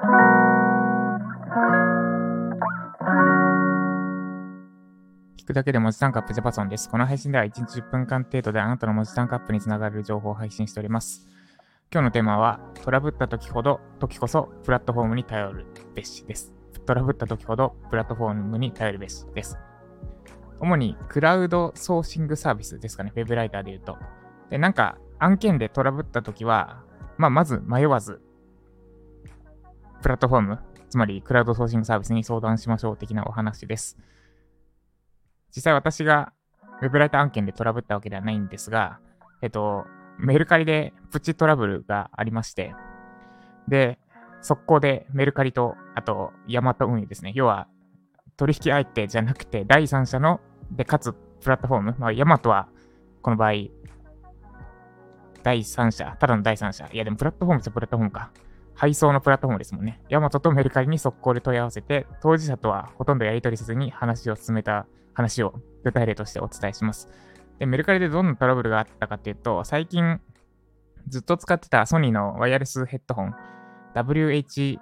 聞くだけで文字タンクアップジャパソンです。この配信では1日10分間程度であなたの文字タンクアップにつながる情報を配信しております。今日のテーマは、トラブった時ほど、時こそプラットフォームに頼るべしです。トラブった時ほど、プラットフォームに頼るべしです。主にクラウドソーシングサービスですかね、ウェブライターで言うと。で、なんか案件でトラブった時は、まあ、まず迷わず、プラットフォーム、つまりクラウドソーシングサービスに相談しましょう的なお話です。実際私がウェブライター案件でトラブったわけではないんですが、えっと、メルカリでプチトラブルがありまして、で、速攻でメルカリと、あと、ヤマト運輸ですね。要は、取引相手じゃなくて、第三者の、で、かつ、プラットフォーム。まあ、ヤマトは、この場合、第三者、ただの第三者。いや、でもプラットフォームとプラットフォームか。配送のプラットフォームですもんね。ヤマトとメルカリに速攻で問い合わせて、当事者とはほとんどやり取りせずに話を進めた話を具体例としてお伝えします。で、メルカリでどんなトラブルがあったかっていうと、最近ずっと使ってたソニーのワイヤレスヘッドホン、WH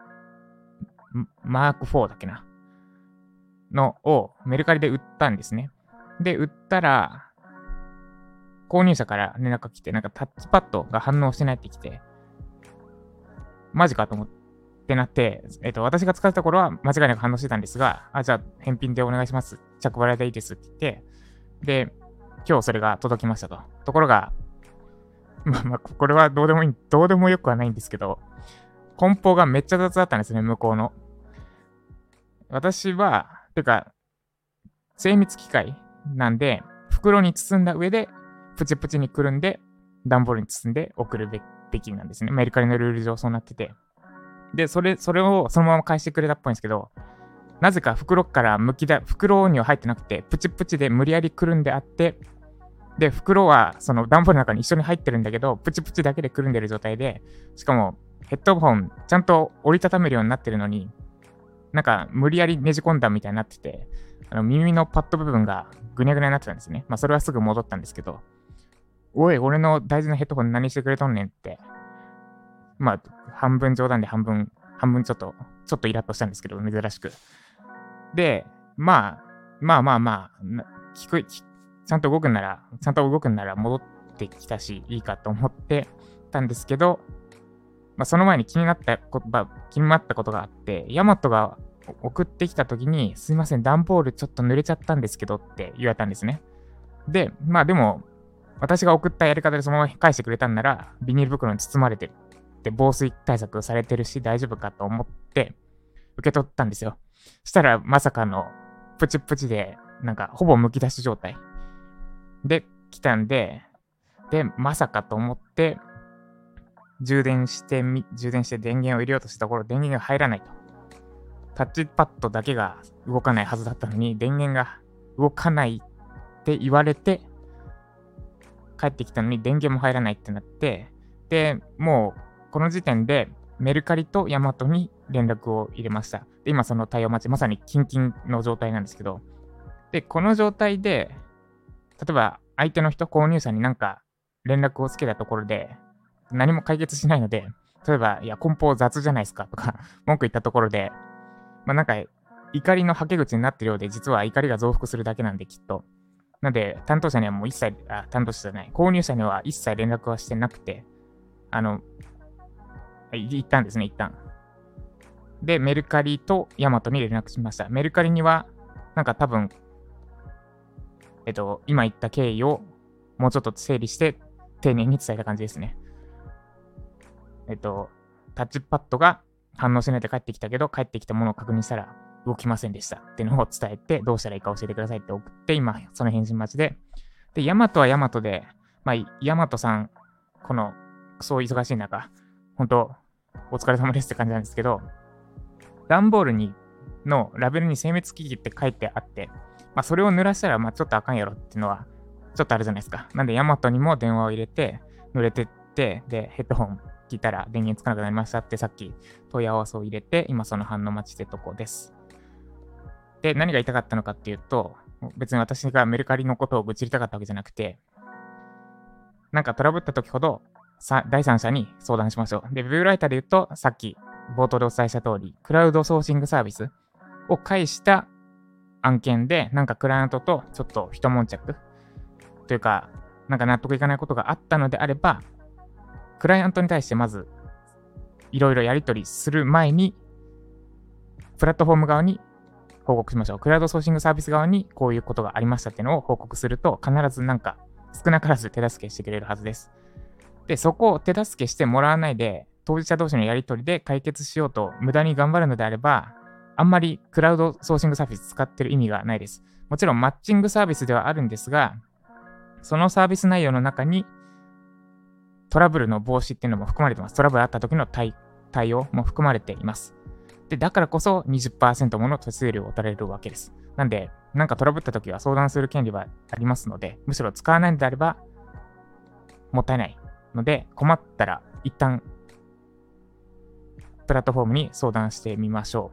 マーク4だっけな？のをメルカリで売ったんですね。で、売ったら、購入者から連絡が来て、なんかタッチパッドが反応してないって来て、マジかと思ってなって、えっと、私が使った頃は間違いなく反応してたんですが、あ、じゃあ返品でお願いします。着払いでいいですって言って、で、今日それが届きましたと。ところが、まあまあ、これはどうでもいい、どうでもよくはないんですけど、梱包がめっちゃ雑だったんですね、向こうの。私は、てか、精密機械なんで、袋に包んだ上で、プチプチにくるんで、段ボールに包んで送るべべきなんですね。メルカリのルール上そうなってて。で、それ、それをそのまま返してくれたっぽいんですけど、なぜか袋から剥きだ、袋には入ってなくて、プチプチで無理やりくるんであって、で、袋はその段ボールの中に一緒に入ってるんだけど、プチプチだけでくるんでる状態で、しかもヘッドホンちゃんと折りたためるようになってるのに、なんか無理やりねじ込んだみたいになってて、あの耳のパッド部分がぐにゃぐにゃになってたんですね。まあそれはすぐ戻ったんですけど、おい、俺の大事なヘッドホン何してくれとんねんって、まあ半分冗談で半分、半分ちょっと、ちょっとイラッとしたんですけど、珍しく。で、まあ、まあまあまあ、聞く、ちゃんと動くんなら、ちゃんと動くんなら戻ってきたし、いいかと思ってたんですけど、まあ、その前に気になったこと、まあ気になったことがあって、ヤマトが送ってきた時に、すいません、段ボールちょっと濡れちゃったんですけどって言われたんですね。で、まあでも、私が送ったやり方でそのまま返してくれたんなら、ビニール袋に包まれてるって防水対策されてるし大丈夫かと思って受け取ったんですよ。したらまさかのプチプチで、なんかほぼ剥き出し状態で来たんで、で、まさかと思って、充電してみ、充電して電源を入れようとしたところ、電源が入らないと。タッチパッドだけが動かないはずだったのに、電源が動かないって言われて、帰ってきたのに電源も入らないってなって、で、もうこの時点でメルカリとヤマトに連絡を入れました。で、今その対応待ち、まさにキンキンの状態なんですけど、で、この状態で、例えば相手の人、購入者になんか連絡をつけたところで、何も解決しないので、例えば、いや、梱包雑じゃないですかとか、文句言ったところで、まあなんか、怒りのはけ口になってるようで、実は怒りが増幅するだけなんで、きっと。なので、担当者にはもう一切、あ、担当者じゃない、購入者には一切連絡はしてなくて、あの、い一旦ですね、一旦。で、メルカリとヤマトに連絡しました。メルカリには、なんか多分、えっと、今言った経緯をもうちょっと整理して、丁寧に伝えた感じですね。えっと、タッチパッドが反応しないで帰ってきたけど、帰ってきたものを確認したら動きませんでしたっていうのを伝えて、どうしたらいいか教えてくださいって送って、今、その返信待ちで。で、ヤマトはヤマトで、まあ、ヤマトさん、この、そう忙しい中、本当お疲れ様ですって感じなんですけど、段ボールに、のラベルに精密機器って書いてあって、まあ、それを濡らしたら、まあ、ちょっとあかんやろっていうのは、ちょっとあるじゃないですか。なんで、ヤマトにも電話を入れて、濡れてって、で、ヘッドホン聞いたら電源つかなくなりましたってさっき問い合わせを入れて、今その反応待ちってとこです。で、何が言いたかったのかっていうと、別に私がメルカリのことを愚痴りたかったわけじゃなくて、なんかトラブった時ほど、さ第三者に相談しましょう。で、ウェブライターで言うと、さっき冒頭でお伝えした通り、クラウドソーシングサービスを介した案件で、なんかクライアントとちょっと一悶着というか、なんか納得いかないことがあったのであれば、クライアントに対してまず、いろいろやり取りする前に、プラットフォーム側に報告しましょう。クラウドソーシングサービス側にこういうことがありましたっていうのを報告すると、必ずなんか少なからず手助けしてくれるはずです。で、そこを手助けしてもらわないで、当事者同士のやり取りで解決しようと無駄に頑張るのであれば、あんまりクラウドソーシングサービス使ってる意味がないです。もちろんマッチングサービスではあるんですが、そのサービス内容の中にトラブルの防止っていうのも含まれてます。トラブルあった時の対対応も含まれています。で、だからこそ20%もの手数料を取られるわけです。なんで、なんかトラブった時は相談する権利はありますので、むしろ使わないのであれば、もったいないので、困ったら一旦、プラットフォームに相談してみましょ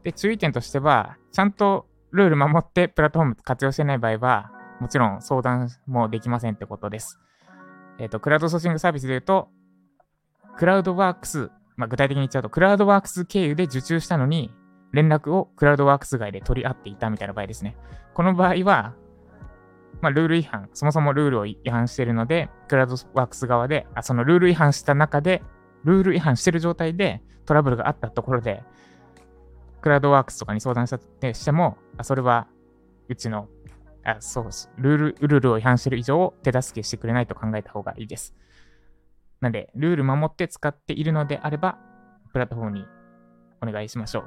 う。で、注意点としては、ちゃんとルール守ってプラットフォーム活用してない場合は、もちろん相談もできませんってことです。えっ、ー、と、クラウドソーシングサービスで言うと、クラウドワークスまあ、具体的に言っちゃうと、クラウドワークス経由で受注したのに、連絡をクラウドワークス外で取り合っていたみたいな場合ですね。この場合は、まあ、ルール違反、そもそもルールを違反しているので、クラウドワークス側で、あそのルール違反した中で、ルール違反してる状態でトラブルがあったところで、クラウドワークスとかに相談したとしても、あそれはうちの、あそう。ルール、ルールを違反してる以上、手助けしてくれないと考えた方がいいです。なんで、ルール守って使っているのであれば、プラットフォームにお願いしましょ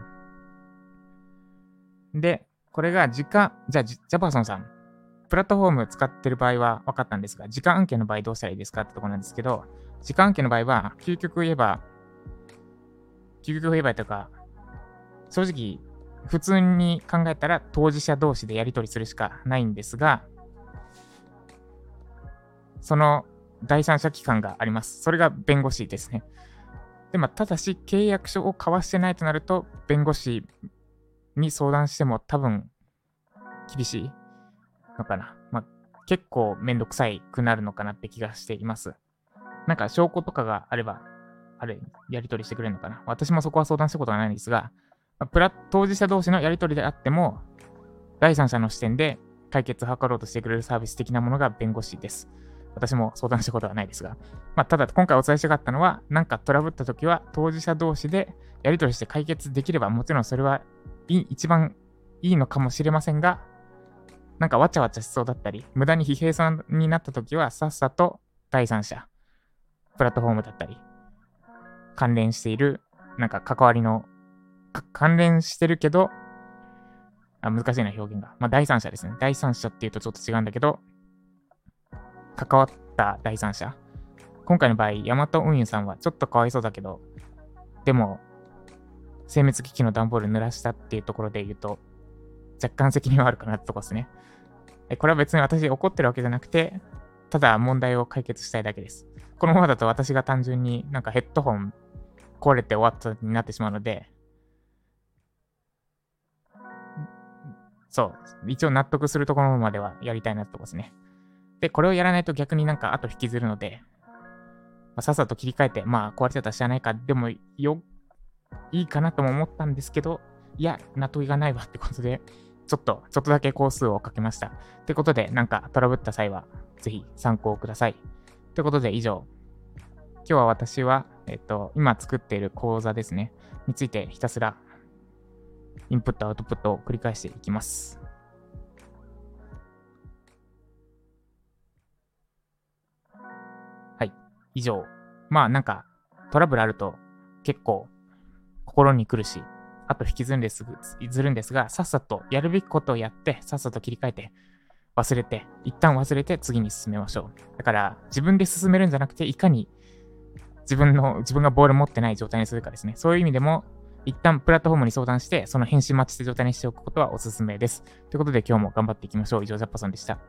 う。で、これが時間、じゃあ、ジャパーソンさん、プラットフォーム使ってる場合は分かったんですが、時間案件の場合どうしたらいいですかってとこなんですけど、時間案件の場合は、究極言えば、究極言えばとか、正直、普通に考えたら当事者同士でやり取りするしかないんですが、その第三者機関があります。それが弁護士ですね。で、まあ、ただし、契約書を交わしてないとなると、弁護士に相談しても多分、厳しいのかな。まあ、結構めんどくさいくなるのかなって気がしています。なんか証拠とかがあれば、あれ、やり取りしてくれるのかな。私もそこは相談したことがないんですが、まあ、プラ当事者同士のやり取りであっても、第三者の視点で解決を図ろうとしてくれるサービス的なものが弁護士です。私も相談したことはないですが、まあ、ただ今回お伝えしたかったのは、なんかトラブった時は当事者同士でやり取りして解決できれば、もちろんそれはい一番いいのかもしれませんが、なんかわちゃわちゃしそうだったり、無駄に疲弊さんになった時は、さっさと第三者、プラットフォームだったり、関連している、なんか関わりの、関連してるけど、あ難しいな表現が。まあ、第三者ですね。第三者っていうとちょっと違うんだけど、関わった第三者。今回の場合、ヤマト運輸さんはちょっとかわいそうだけど、でも、精密機器の段ボール濡らしたっていうところで言うと、若干責任はあるかなってとこですね。これは別に私怒ってるわけじゃなくて、ただ問題を解決したいだけです。このままだと私が単純になんかヘッドホン壊れて終わったになってしまうので、そう。一応納得するところまではやりたいなってとこですね。で、これをやらないと逆になんか後引きずるので、まあ、さっさと切り替えて、まあ壊れちゃったら知らないか、でもよ、いいかなとも思ったんですけど、いや、納得がないわってことで、ちょっと、ちょっとだけ工数をかけました。ってことで、なんかトラブった際は、ぜひ参考ください。ということで、以上。今日は私は、えっと、今作っている講座ですね、についてひたすらインプット、アウトプットを繰り返していきます。以上。まあなんかトラブルあると結構心に来るし、あと引きずるんですずるんですが、さっさとやるべきことをやって、さっさと切り替えて、忘れて、一旦忘れて次に進めましょう。だから自分で進めるんじゃなくて、いかに自分の、自分がボール持ってない状態にするかですね。そういう意味でも、一旦プラットフォームに相談して、その返信待ちした状態にしておくことはおすすめです。ということで今日も頑張っていきましょう。以上、ジャッパさんでした。